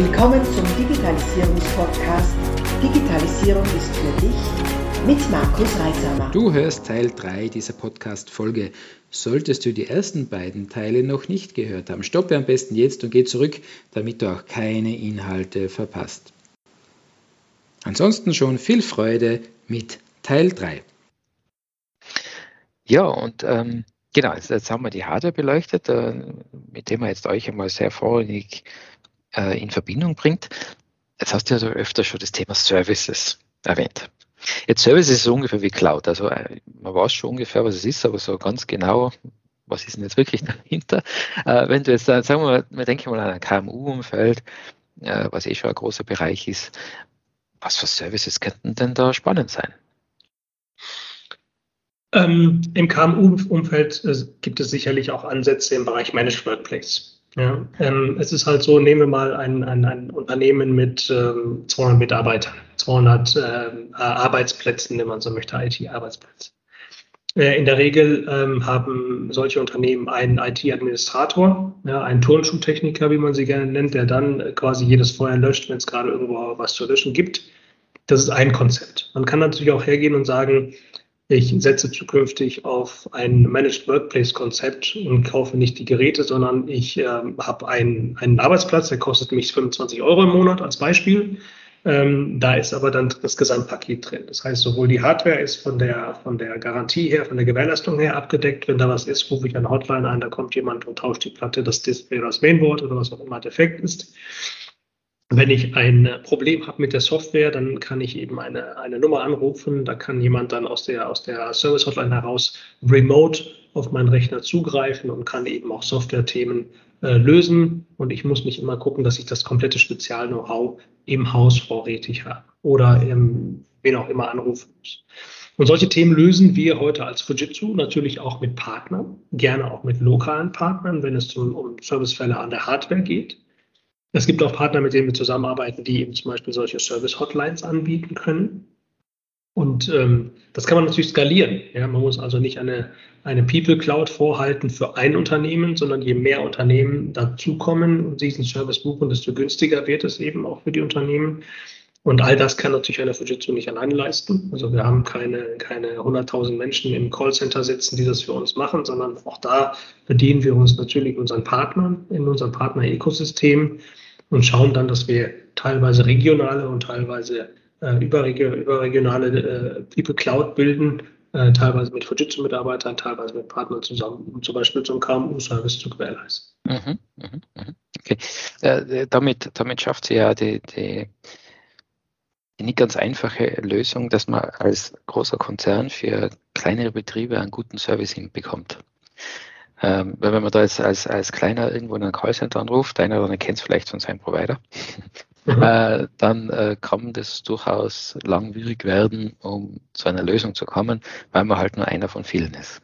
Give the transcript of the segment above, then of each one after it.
Willkommen zum Digitalisierungspodcast Digitalisierung ist für dich mit Markus Reisamer. Du hörst Teil 3 dieser Podcast-Folge. Solltest du die ersten beiden Teile noch nicht gehört haben, stoppe am besten jetzt und geh zurück, damit du auch keine Inhalte verpasst. Ansonsten schon viel Freude mit Teil 3. Ja, und ähm, genau, jetzt, haben wir die Hardware beleuchtet, äh, mit dem wir jetzt euch einmal sehr vorrangig äh, in Verbindung bringt. Jetzt hast du ja öfter schon das Thema Services erwähnt. Jetzt Services ist so ungefähr wie Cloud. Also äh, man weiß schon ungefähr, was es ist, aber so ganz genau, was ist denn jetzt wirklich dahinter? Äh, wenn du jetzt, sagen wir mal, wir denken mal an ein KMU-Umfeld, äh, was eh schon ein großer Bereich ist, was für Services könnten denn da spannend sein? Ähm, Im KMU-Umfeld äh, gibt es sicherlich auch Ansätze im Bereich Managed Workplace. Ja, ähm, es ist halt so, nehmen wir mal ein, ein, ein Unternehmen mit ähm, 200 Mitarbeitern, 200 ähm, Arbeitsplätzen, wenn man so möchte, IT-Arbeitsplätze. Äh, in der Regel ähm, haben solche Unternehmen einen IT-Administrator, ja, einen Turnschuhtechniker, wie man sie gerne nennt, der dann quasi jedes Feuer löscht, wenn es gerade irgendwo was zu löschen gibt. Das ist ein Konzept. Man kann natürlich auch hergehen und sagen, ich setze zukünftig auf ein Managed Workplace Konzept und kaufe nicht die Geräte, sondern ich äh, habe einen, einen Arbeitsplatz, der kostet mich 25 Euro im Monat als Beispiel. Ähm, da ist aber dann das Gesamtpaket drin. Das heißt, sowohl die Hardware ist von der, von der Garantie her, von der Gewährleistung her abgedeckt. Wenn da was ist, rufe ich eine Hotline ein, da kommt jemand und tauscht die Platte, das Display oder das Mainboard oder was auch immer defekt ist. Wenn ich ein Problem habe mit der Software, dann kann ich eben eine, eine Nummer anrufen. Da kann jemand dann aus der, aus der Service Hotline heraus remote auf meinen Rechner zugreifen und kann eben auch Software-Themen äh, lösen. Und ich muss nicht immer gucken, dass ich das komplette Spezial-Know-how im Haus vorrätig habe oder im, wen auch immer anrufen muss. Und solche Themen lösen wir heute als Fujitsu natürlich auch mit Partnern, gerne auch mit lokalen Partnern, wenn es um, um Servicefälle an der Hardware geht. Es gibt auch Partner, mit denen wir zusammenarbeiten, die eben zum Beispiel solche Service-Hotlines anbieten können. Und ähm, das kann man natürlich skalieren. Ja, man muss also nicht eine, eine People Cloud vorhalten für ein Unternehmen, sondern je mehr Unternehmen dazukommen und diesen Service buchen, desto günstiger wird es eben auch für die Unternehmen. Und all das kann natürlich eine Fujitsu nicht alleine leisten. Also wir haben keine, keine 100.000 Menschen im Callcenter sitzen, die das für uns machen, sondern auch da bedienen wir uns natürlich unseren Partnern in unserem Partner-Ökosystem und schauen dann, dass wir teilweise regionale und teilweise äh, überregio überregionale äh, People Cloud bilden, äh, teilweise mit Fujitsu-Mitarbeitern, teilweise mit Partnern zusammen, um zum Beispiel einen KMU-Service zu gewährleisten. Mhm, mh, mh. Okay. Äh, damit, damit schafft sie ja die die nicht ganz einfache Lösung, dass man als großer Konzern für kleinere Betriebe einen guten Service hinbekommt. Ähm, weil wenn man da jetzt als, als kleiner irgendwo in einem Callcenter anruft, einer oder kennt es vielleicht von seinem Provider, mhm. äh, dann äh, kann das durchaus langwierig werden, um zu einer Lösung zu kommen, weil man halt nur einer von vielen ist.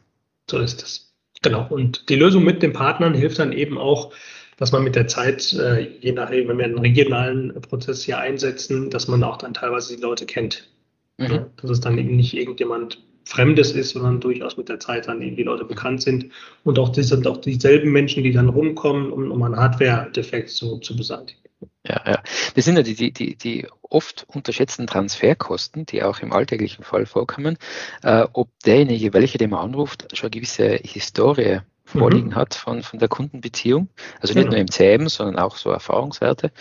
So ist es. Genau. Und die Lösung mit den Partnern hilft dann eben auch, dass man mit der Zeit, äh, je nachdem, wenn wir einen regionalen Prozess hier einsetzen, dass man auch dann teilweise die Leute kennt. Mhm. Dass es dann eben nicht irgendjemand Fremdes ist, sondern durchaus mit der Zeit dann eben die Leute bekannt sind. Und auch das sind auch dieselben Menschen, die dann rumkommen, um, um einen Hardware-Defekt zu, zu beseitigen. Ja, ja. Das sind ja die, die, die oft unterschätzten Transferkosten, die auch im alltäglichen Fall vorkommen. Äh, ob derjenige, welcher den man anruft, schon eine gewisse Historie vorliegen mhm. hat von, von der Kundenbeziehung. Also nicht genau. nur im CM, sondern auch so Erfahrungswerte.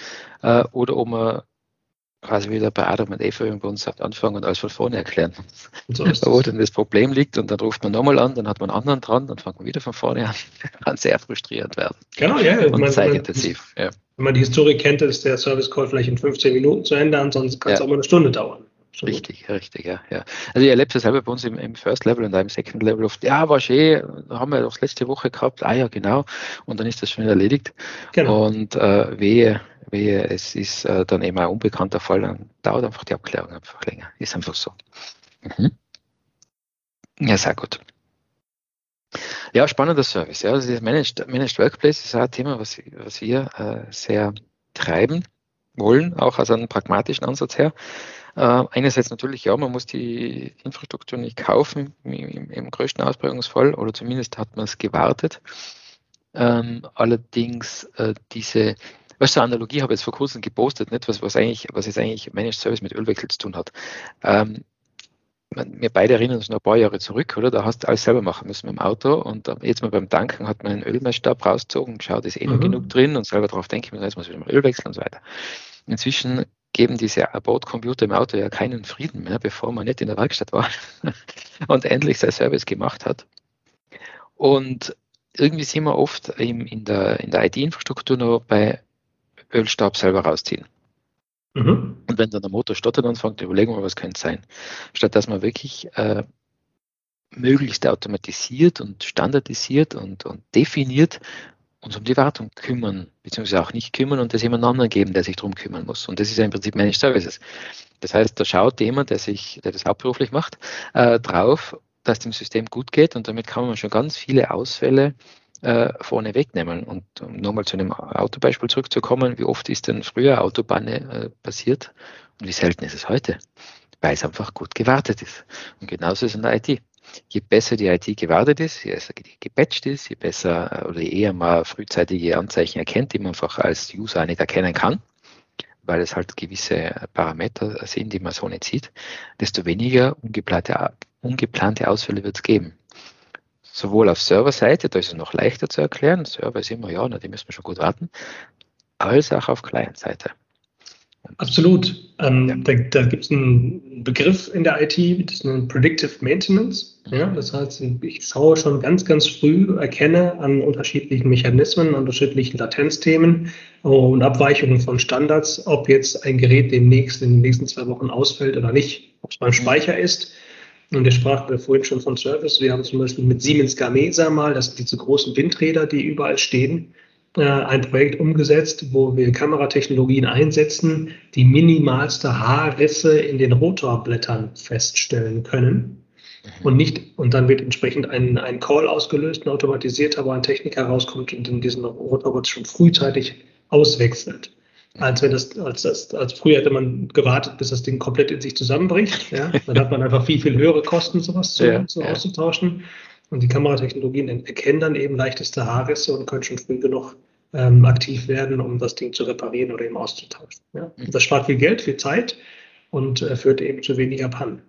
Äh, oder ob man quasi wieder bei Adam und Eva bei uns sagt, anfangen und alles von vorne erklären. So wo dann das Problem liegt und dann ruft man nochmal an, dann hat man einen anderen dran, dann fängt man wieder von vorne an. Kann sehr frustrierend werden. Genau, ja. Und zeitintensiv. Ja. Wenn man die Historie kennt, ist der Service Call vielleicht in 15 Minuten zu Ende, ansonsten kann es ja. auch mal eine Stunde dauern. Absolut. Richtig, richtig, ja, ja. Also ich erlebe das selber bei uns im, im First Level und im Second Level oft, ja, war schön, haben wir doch letzte Woche gehabt, ah ja, genau, und dann ist das schon erledigt. Genau. Und äh, wehe, wehe, es ist äh, dann eben ein unbekannter Fall, dann dauert einfach die Abklärung einfach länger. Ist einfach so. Mhm. Ja, sehr gut. Ja, spannender Service. Ja, also das Managed, Managed Workplace ist auch ein Thema, was, was wir äh, sehr treiben wollen, auch aus einem pragmatischen Ansatz her. Äh, einerseits natürlich, ja, man muss die Infrastruktur nicht kaufen im, im, im größten Ausprägungsfall oder zumindest hat man es gewartet. Ähm, allerdings äh, diese Weißt du, Analogie habe ich jetzt vor kurzem gepostet, nicht? Was, was, eigentlich, was jetzt eigentlich Managed Service mit Ölwechsel zu tun hat. Ähm, wir beide erinnern uns noch ein paar Jahre zurück, oder? Da hast du alles selber machen müssen mit dem Auto und jetzt mal beim Tanken hat man einen Ölmessstab rausgezogen, geschaut, ist eh noch mhm. genug drin und selber darauf denken, jetzt muss ich wieder mal Öl wechseln und so weiter. Inzwischen geben diese Bordcomputer im Auto ja keinen Frieden mehr, bevor man nicht in der Werkstatt war und endlich sein Service gemacht hat. Und irgendwie sind wir oft in der, in der IT-Infrastruktur nur bei Ölstab selber rausziehen. Mhm. Und wenn dann der Motor stottert anfängt, überlegen wir, was könnte es sein. Statt dass man wirklich äh, möglichst automatisiert und standardisiert und, und definiert uns um die Wartung kümmern, beziehungsweise auch nicht kümmern und das jemand anderen geben, der sich darum kümmern muss. Und das ist ja im Prinzip Managed Services. Das heißt, da schaut jemand, der sich, der das hauptberuflich macht, äh, drauf, dass dem System gut geht und damit kann man schon ganz viele Ausfälle äh, vorne wegnehmen. Und um nochmal zu einem Autobeispiel zurückzukommen, wie oft ist denn früher Autobahne äh, passiert und wie selten ist es heute? Weil es einfach gut gewartet ist. Und genauso ist es in der IT. Je besser die IT gewartet ist, je besser gepatcht ist, je besser äh, oder je eher mal frühzeitige Anzeichen erkennt, die man einfach als User nicht erkennen kann, weil es halt gewisse Parameter sind, die man so nicht sieht, desto weniger ungeplante, ungeplante Ausfälle wird es geben sowohl auf Serverseite, da ist es noch leichter zu erklären, Server ist immer, ja, na, die müssen wir schon gut warten, als auch auf Client-Seite. Absolut. Ähm, ja. Da, da gibt es einen Begriff in der IT, das ist ein Predictive Maintenance. Ja, das heißt, ich schaue schon ganz, ganz früh, erkenne an unterschiedlichen Mechanismen, an unterschiedlichen Latenzthemen und Abweichungen von Standards, ob jetzt ein Gerät demnächst in den nächsten zwei Wochen ausfällt oder nicht, ob es beim Speicher ist und wir sprachen vorhin schon von Service. Wir haben zum Beispiel mit Siemens Gamesa mal, das sind diese großen Windräder, die überall stehen, ein Projekt umgesetzt, wo wir Kameratechnologien einsetzen, die minimalste Haarrisse in den Rotorblättern feststellen können. Mhm. Und nicht, und dann wird entsprechend ein, ein Call ausgelöst, ein automatisierter, wo ein Techniker rauskommt und in diesen Rotorbot schon frühzeitig auswechselt als wenn das, als das, als früher hätte man gewartet, bis das Ding komplett in sich zusammenbricht. Ja? Dann hat man einfach viel, viel höhere Kosten, sowas zu, ja, zu ja. auszutauschen. Und die Kameratechnologien erkennen dann eben leichteste Haarrisse und können schon früh genug ähm, aktiv werden, um das Ding zu reparieren oder eben auszutauschen. Ja? Mhm. Das spart viel Geld, viel Zeit und äh, führt eben zu weniger Pannen.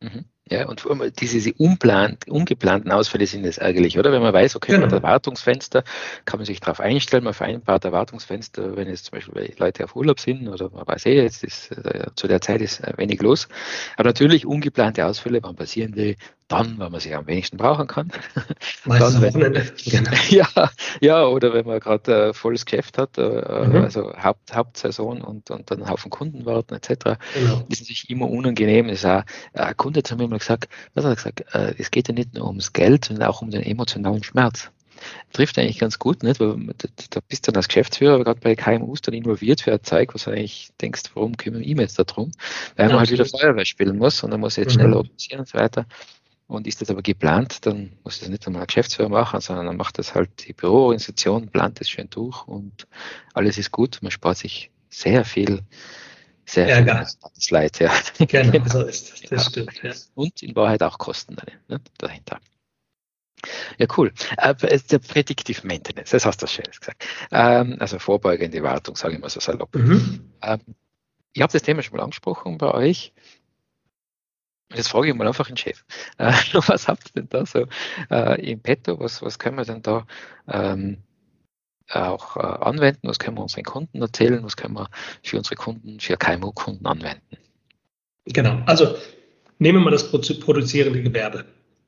Mhm. Ja, und diese unplant, ungeplanten Ausfälle sind es eigentlich, oder? Wenn man weiß, okay, genau. man hat Erwartungsfenster, kann man sich darauf einstellen, man vereinbart Erwartungsfenster, wenn jetzt zum Beispiel Leute auf Urlaub sind oder man weiß eh, jetzt ist äh, zu der Zeit ist äh, wenig los. Aber natürlich ungeplante Ausfälle, wann passieren die, dann, wenn man sie am wenigsten brauchen kann. Meistens dann, wenn, genau. ja, ja, oder wenn man gerade äh, volles Geschäft hat, äh, äh, mhm. also Haupt, Hauptsaison und, und dann einen Haufen Kunden warten etc. Genau. ist natürlich immer unangenehm. Das ist auch, ein Kunde hat mir immer gesagt, was hat er gesagt, äh, es geht ja nicht nur ums Geld, sondern auch um den emotionalen Schmerz trifft eigentlich ganz gut, nicht? Weil da bist du dann als Geschäftsführer gerade bei KMUs dann involviert für ein Zeug, was du eigentlich denkst, warum kümmern ich mich jetzt darum? Weil ja, man halt wieder Feuerwehr spielen muss und dann muss ich jetzt mhm. schnell organisieren und so weiter. Und ist das aber geplant, dann muss das nicht einmal ein Geschäftsführer machen, sondern dann macht das halt die Büroorganisation, plant das schön durch und alles ist gut. Man spart sich sehr viel, sehr Ärger. viel Leid. Ja. Genau, genau, so ist das. Das ja. stimmt. Ja. Und in Wahrheit auch Kosten ne, dahinter. Ja, cool. Äh, der Predictive Maintenance, das hast du schön gesagt. Ähm, also vorbeugende Wartung, sage ich mal so salopp. Mhm. Ähm, ich habe das Thema schon mal angesprochen bei euch. Jetzt frage ich mal einfach den Chef. Äh, was habt ihr denn da so äh, im Petto? Was, was können wir denn da ähm, auch äh, anwenden? Was können wir unseren Kunden erzählen? Was können wir für unsere Kunden, für KMU-Kunden anwenden? Genau. Also nehmen wir das produzierende Gewerbe.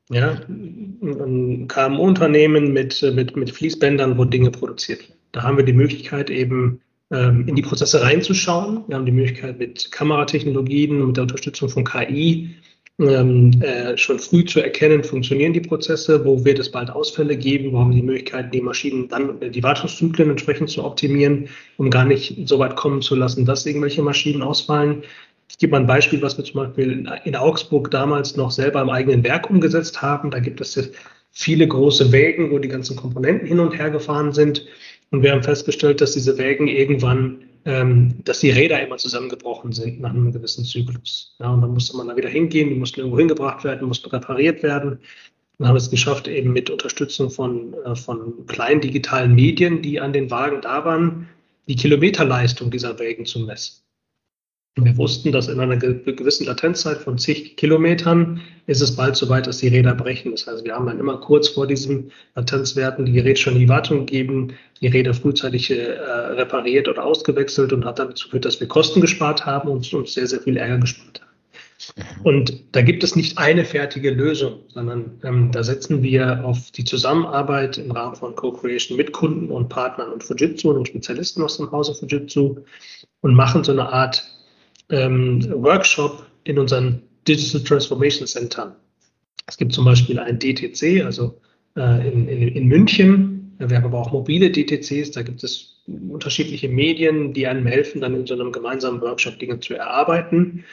Ja, ein KMU-Unternehmen mit, mit, mit Fließbändern, wo Dinge produziert werden. Da haben wir die Möglichkeit, eben ähm, in die Prozesse reinzuschauen. Wir haben die Möglichkeit, mit Kameratechnologien, mit der Unterstützung von KI ähm, äh, schon früh zu erkennen, funktionieren die Prozesse, wo wird es bald Ausfälle geben, wo haben die Möglichkeit, die Maschinen dann, äh, die Wartungszyklen entsprechend zu optimieren, um gar nicht so weit kommen zu lassen, dass irgendwelche Maschinen ausfallen. Ich gebe mal ein Beispiel, was wir zum Beispiel in Augsburg damals noch selber im eigenen Werk umgesetzt haben. Da gibt es viele große Wägen, wo die ganzen Komponenten hin und her gefahren sind. Und wir haben festgestellt, dass diese Wägen irgendwann dass die Räder immer zusammengebrochen sind nach einem gewissen Zyklus. Ja, und dann musste man da wieder hingehen, die mussten irgendwo hingebracht werden, mussten repariert werden. Wir haben es geschafft, eben mit Unterstützung von, äh, von kleinen digitalen Medien, die an den Wagen da waren, die Kilometerleistung dieser Wägen zu messen. Wir wussten, dass in einer gewissen Latenzzeit von zig Kilometern ist es bald so weit, dass die Räder brechen. Das heißt, wir haben dann immer kurz vor diesen Latenzwerten die Geräte schon in die Wartung gegeben, die Räder frühzeitig äh, repariert oder ausgewechselt und hat dazu geführt, dass wir Kosten gespart haben und uns sehr, sehr viel Ärger gespart haben. Mhm. Und da gibt es nicht eine fertige Lösung, sondern ähm, da setzen wir auf die Zusammenarbeit im Rahmen von Co-Creation mit Kunden und Partnern und Fujitsu und Spezialisten aus dem Hause Fujitsu und machen so eine Art ähm, Workshop in unseren Digital Transformation Centern. Es gibt zum Beispiel ein DTC, also äh, in, in, in München. Wir haben aber auch mobile DTCs. Da gibt es unterschiedliche Medien, die einem helfen, dann in so einem gemeinsamen Workshop Dinge zu erarbeiten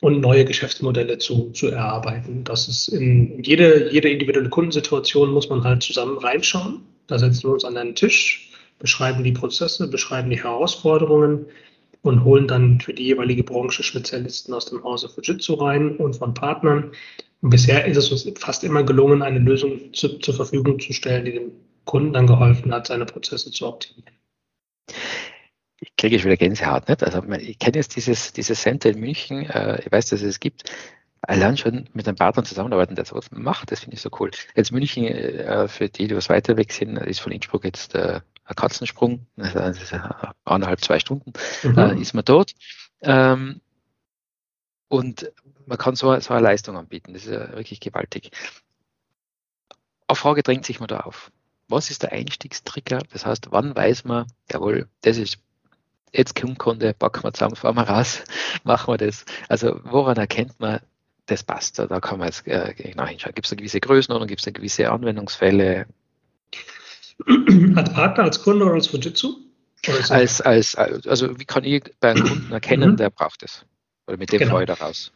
und neue Geschäftsmodelle zu, zu erarbeiten. Das ist in jede, jede individuelle Kundensituation muss man halt zusammen reinschauen. Da setzen wir uns an einen Tisch, beschreiben die Prozesse, beschreiben die Herausforderungen, und holen dann für die jeweilige Branche Spezialisten aus dem Hause Fujitsu rein und von Partnern. Und bisher ist es uns fast immer gelungen, eine Lösung zu, zur Verfügung zu stellen, die dem Kunden dann geholfen hat, seine Prozesse zu optimieren. Ich kriege schon wieder Gänsehaut, nicht? Also ich kenne jetzt dieses, dieses Center in München, äh, ich weiß, dass es es gibt. Allein schon mit einem Partner zusammenarbeiten, der sowas macht, das finde ich so cool. Jetzt München, äh, für die, die was weiter weg sind, ist von Innsbruck jetzt äh, Katzensprung, also eineinhalb, zwei Stunden, mhm. äh, ist man dort. Ähm, und man kann so, so eine Leistung anbieten. Das ist ja wirklich gewaltig. Eine Frage drängt sich mir da auf. Was ist der Einstiegstrigger? Das heißt, wann weiß man, jawohl, das ist jetzt Kunde, packen wir zusammen, fahren wir raus, machen wir das. Also woran erkennt man, das passt? Da kann man jetzt äh, genau hinschauen. Gibt es eine gewisse Größenordnung, gibt es eine gewisse Anwendungsfälle? Als Partner, als Kunde oder als Fujitsu? Als, als, also wie kann ich bei einem Kunden erkennen, mhm. der braucht es? Oder mit dem genau. da raus?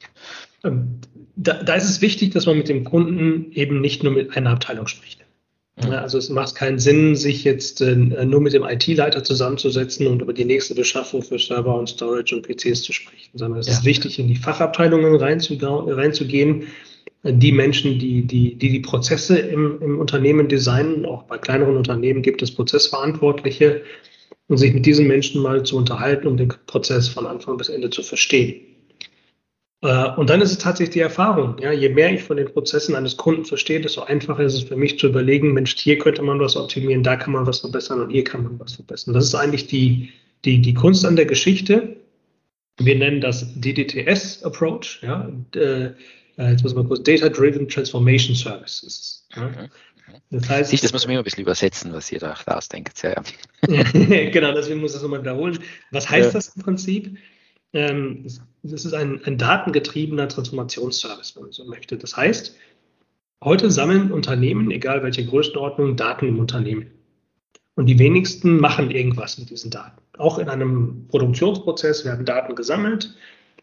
Ähm, da, da, ist es wichtig, dass man mit dem Kunden eben nicht nur mit einer Abteilung spricht. Mhm. Also es macht keinen Sinn, sich jetzt äh, nur mit dem IT-Leiter zusammenzusetzen und über die nächste Beschaffung für Server und Storage und PCs zu sprechen, sondern es ja. ist wichtig, in die Fachabteilungen reinzugehen die Menschen, die die, die, die Prozesse im, im Unternehmen designen, auch bei kleineren Unternehmen gibt es Prozessverantwortliche, und sich mit diesen Menschen mal zu unterhalten, um den Prozess von Anfang bis Ende zu verstehen. Äh, und dann ist es tatsächlich die Erfahrung. Ja, je mehr ich von den Prozessen eines Kunden verstehe, desto einfacher ist es für mich zu überlegen, Mensch, hier könnte man was optimieren, da kann man was verbessern und hier kann man was verbessern. Das ist eigentlich die, die, die Kunst an der Geschichte. Wir nennen das DDTS-Approach. Ja, und, äh, jetzt muss man kurz, Data-Driven Transformation Services. Ja. Mhm. Das heißt, Sich, das muss man immer ein bisschen übersetzen, was ihr da ausdenkt. Ja, ja. genau, deswegen muss ich das nochmal wiederholen. Was heißt ja. das im Prinzip? Ähm, das ist ein, ein datengetriebener Transformationsservice, wenn man so möchte. Das heißt, heute sammeln Unternehmen, egal welche Größenordnung, Daten im Unternehmen. Und die wenigsten machen irgendwas mit diesen Daten. Auch in einem Produktionsprozess werden Daten gesammelt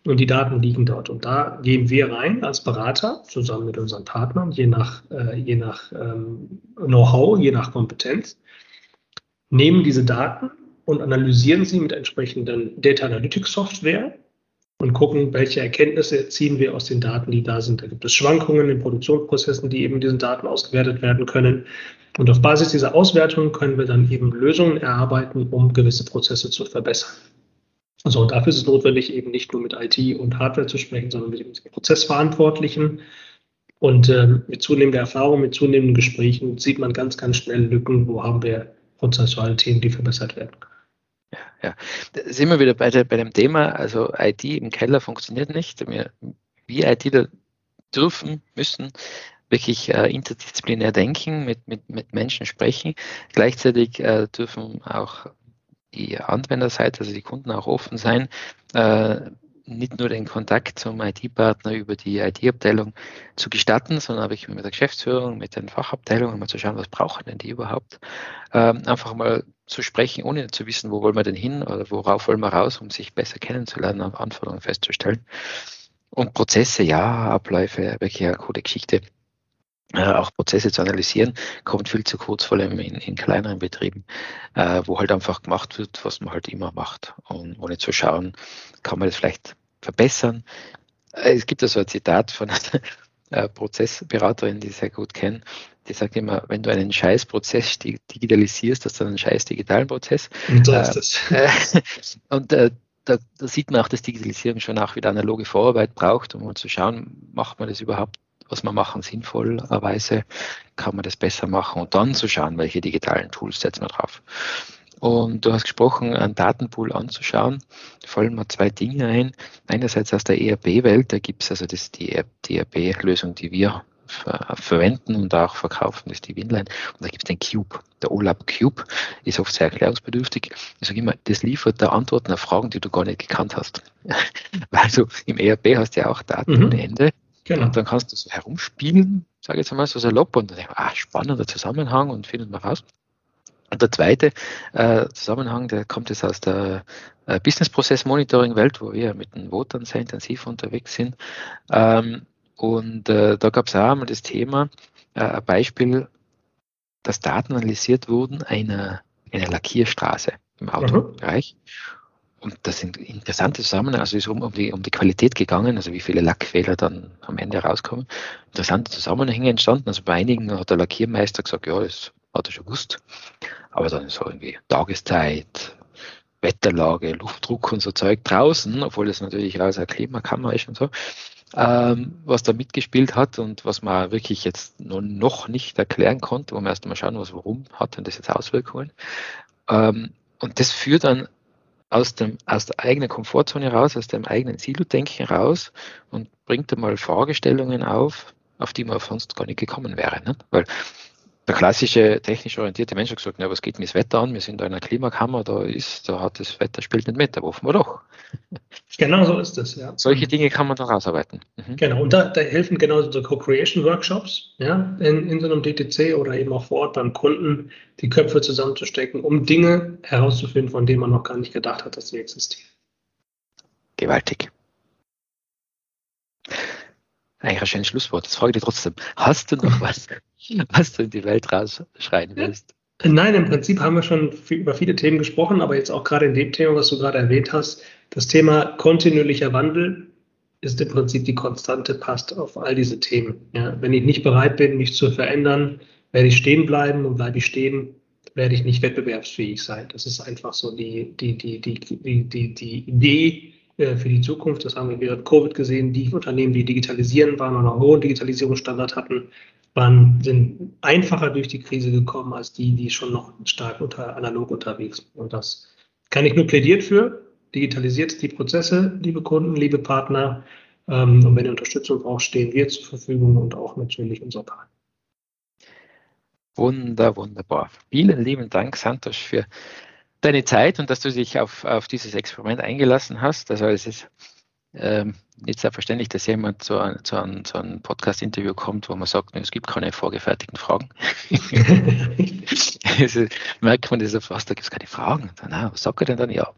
und die Daten liegen dort. Und da gehen wir rein als Berater zusammen mit unseren Partnern, je nach, äh, je nach ähm, Know-how, je nach Kompetenz, nehmen diese Daten und analysieren sie mit entsprechenden Data Analytics Software und gucken, welche Erkenntnisse ziehen wir aus den Daten, die da sind. Da gibt es Schwankungen in Produktionsprozessen, die eben diesen Daten ausgewertet werden können. Und auf Basis dieser Auswertung können wir dann eben Lösungen erarbeiten, um gewisse Prozesse zu verbessern. Also und dafür ist es notwendig, eben nicht nur mit IT und Hardware zu sprechen, sondern mit dem Prozessverantwortlichen. Und ähm, mit zunehmender Erfahrung, mit zunehmenden Gesprächen sieht man ganz, ganz schnell Lücken, wo haben wir prozessuale Themen, die verbessert werden können. Ja, ja. Sind wir wieder bei, der, bei dem Thema, also IT im Keller funktioniert nicht. Wir, wir ITler dürfen, müssen wirklich äh, interdisziplinär denken, mit, mit, mit Menschen sprechen. Gleichzeitig äh, dürfen auch die Anwenderseite, also die Kunden auch offen sein, äh, nicht nur den Kontakt zum IT-Partner über die IT-Abteilung zu gestatten, sondern wirklich mit der Geschäftsführung, mit den Fachabteilungen mal zu schauen, was brauchen denn die überhaupt. Ähm, einfach mal zu sprechen, ohne zu wissen, wo wollen wir denn hin oder worauf wollen wir raus, um sich besser kennenzulernen, Anforderungen festzustellen. Und Prozesse, ja, Abläufe, wirklich eine coole Geschichte auch Prozesse zu analysieren, kommt viel zu kurz, vor allem in, in kleineren Betrieben, äh, wo halt einfach gemacht wird, was man halt immer macht. Und ohne zu schauen, kann man das vielleicht verbessern. Äh, es gibt ja so ein Zitat von, äh, Prozessberaterin, die ich sehr gut kenne, die sagt immer, wenn du einen scheiß Prozess digitalisierst, hast du einen scheiß digitalen Prozess. Und so ist das. Äh, und äh, da, da, sieht man auch, dass Digitalisierung schon auch wieder analoge Vorarbeit braucht, um mal zu schauen, macht man das überhaupt, was wir machen, sinnvollerweise, kann man das besser machen und dann zu schauen, welche digitalen Tools setzen wir drauf. Und du hast gesprochen, einen Datenpool anzuschauen. Da fallen mir zwei Dinge ein. Einerseits aus der ERP-Welt, da gibt es also das, die ERP-Lösung, die wir ver verwenden und auch verkaufen, das ist die Winline. Und da gibt es den Cube. Der OLAP Cube ist oft sehr erklärungsbedürftig. Ich sage immer, das liefert da Antworten auf Fragen, die du gar nicht gekannt hast. Weil du im ERP hast du ja auch Daten mhm. ohne Ende. Genau. Und dann kannst du so herumspielen, sage ich jetzt einmal so salopp, und dann denkst du, ah, spannender Zusammenhang und findet man raus. Und der zweite äh, Zusammenhang, der kommt jetzt aus der äh, Business Process Monitoring Welt, wo wir mit den Votern sehr intensiv unterwegs sind. Ähm, und äh, da gab es auch einmal das Thema, äh, ein Beispiel, dass Daten analysiert wurden einer, einer Lackierstraße im Autobereich. Mhm. Und das sind interessante Zusammenhänge, also es ist um, um, die, um die Qualität gegangen, also wie viele Lackfehler dann am Ende rauskommen. Interessante Zusammenhänge entstanden. Also bei einigen hat der Lackiermeister gesagt, ja, das hat er schon gewusst. Aber dann so irgendwie Tageszeit, Wetterlage, Luftdruck und so Zeug draußen, obwohl das natürlich aus der Klimakammer ist und so, ähm, was da mitgespielt hat und was man wirklich jetzt noch nicht erklären konnte, wo man erst mal schauen muss, warum hat denn das jetzt Auswirkungen. Ähm, und das führt dann aus, dem, aus der eigenen Komfortzone raus, aus dem eigenen Silo-Denken raus und bringt einmal Fragestellungen auf, auf die man sonst gar nicht gekommen wäre. Ne? Weil der klassische technisch orientierte Mensch hat gesagt, na, was geht mir das Wetter an? Wir sind da in einer Klimakammer, da ist, da hat das Wetter spielt nicht mit, da hoffen wir doch. Genau so ist es, ja. Solche Dinge kann man dann rausarbeiten. Mhm. Genau, und da, da, helfen genau so Co-Creation-Workshops, ja, in, in so einem DTC oder eben auch vor Ort beim Kunden, die Köpfe zusammenzustecken, um Dinge herauszufinden, von denen man noch gar nicht gedacht hat, dass sie existieren. Gewaltig. Eigentlich ein schönes Schlusswort. Das frage ich dir trotzdem. Hast du noch was, was du in die Welt rausschreien willst? Nein, im Prinzip haben wir schon viel, über viele Themen gesprochen, aber jetzt auch gerade in dem Thema, was du gerade erwähnt hast, das Thema kontinuierlicher Wandel ist im Prinzip die Konstante, passt auf all diese Themen. Ja, wenn ich nicht bereit bin, mich zu verändern, werde ich stehen bleiben und bleibe ich stehen, werde ich nicht wettbewerbsfähig sein. Das ist einfach so die, die, die, die, die, die, die Idee, für die Zukunft. Das haben wir während Covid gesehen. Die Unternehmen, die digitalisieren waren und einen hohen Digitalisierungsstandard hatten, waren, sind einfacher durch die Krise gekommen als die, die schon noch stark unter analog unterwegs sind. Und das kann ich nur plädiert für. Digitalisiert die Prozesse, liebe Kunden, liebe Partner. Ähm, und wenn ihr Unterstützung braucht, stehen wir zur Verfügung und auch natürlich unser Partner. Wunder, wunderbar. Vielen lieben Dank, Santos, für deine Zeit und dass du dich auf, auf dieses Experiment eingelassen hast. Also es ist ähm, nicht selbstverständlich, dass jemand zu, ein, zu, ein, zu einem Podcast-Interview kommt, wo man sagt, es gibt keine vorgefertigten Fragen. also, merkt man das fast, da gibt es keine Fragen. Na, was sagt er denn dann? Ja,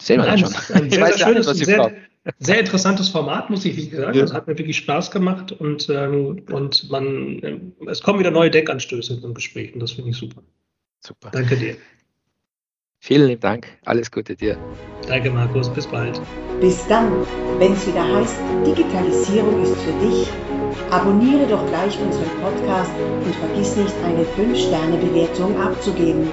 sehen wir dann schon. Ein sehr, sehr, schönes, nicht, sehr, sehr, interessantes Format, muss ich sagen. Ja. Das hat mir wirklich Spaß gemacht und, ähm, und man, es kommen wieder neue Deckanstöße im Gespräch und das finde ich super. Super. Danke dir. Vielen lieben Dank. Alles Gute dir. Danke, Markus. Bis bald. Bis dann, wenn es wieder heißt, Digitalisierung ist für dich. Abonniere doch gleich unseren Podcast und vergiss nicht, eine 5-Sterne-Bewertung abzugeben.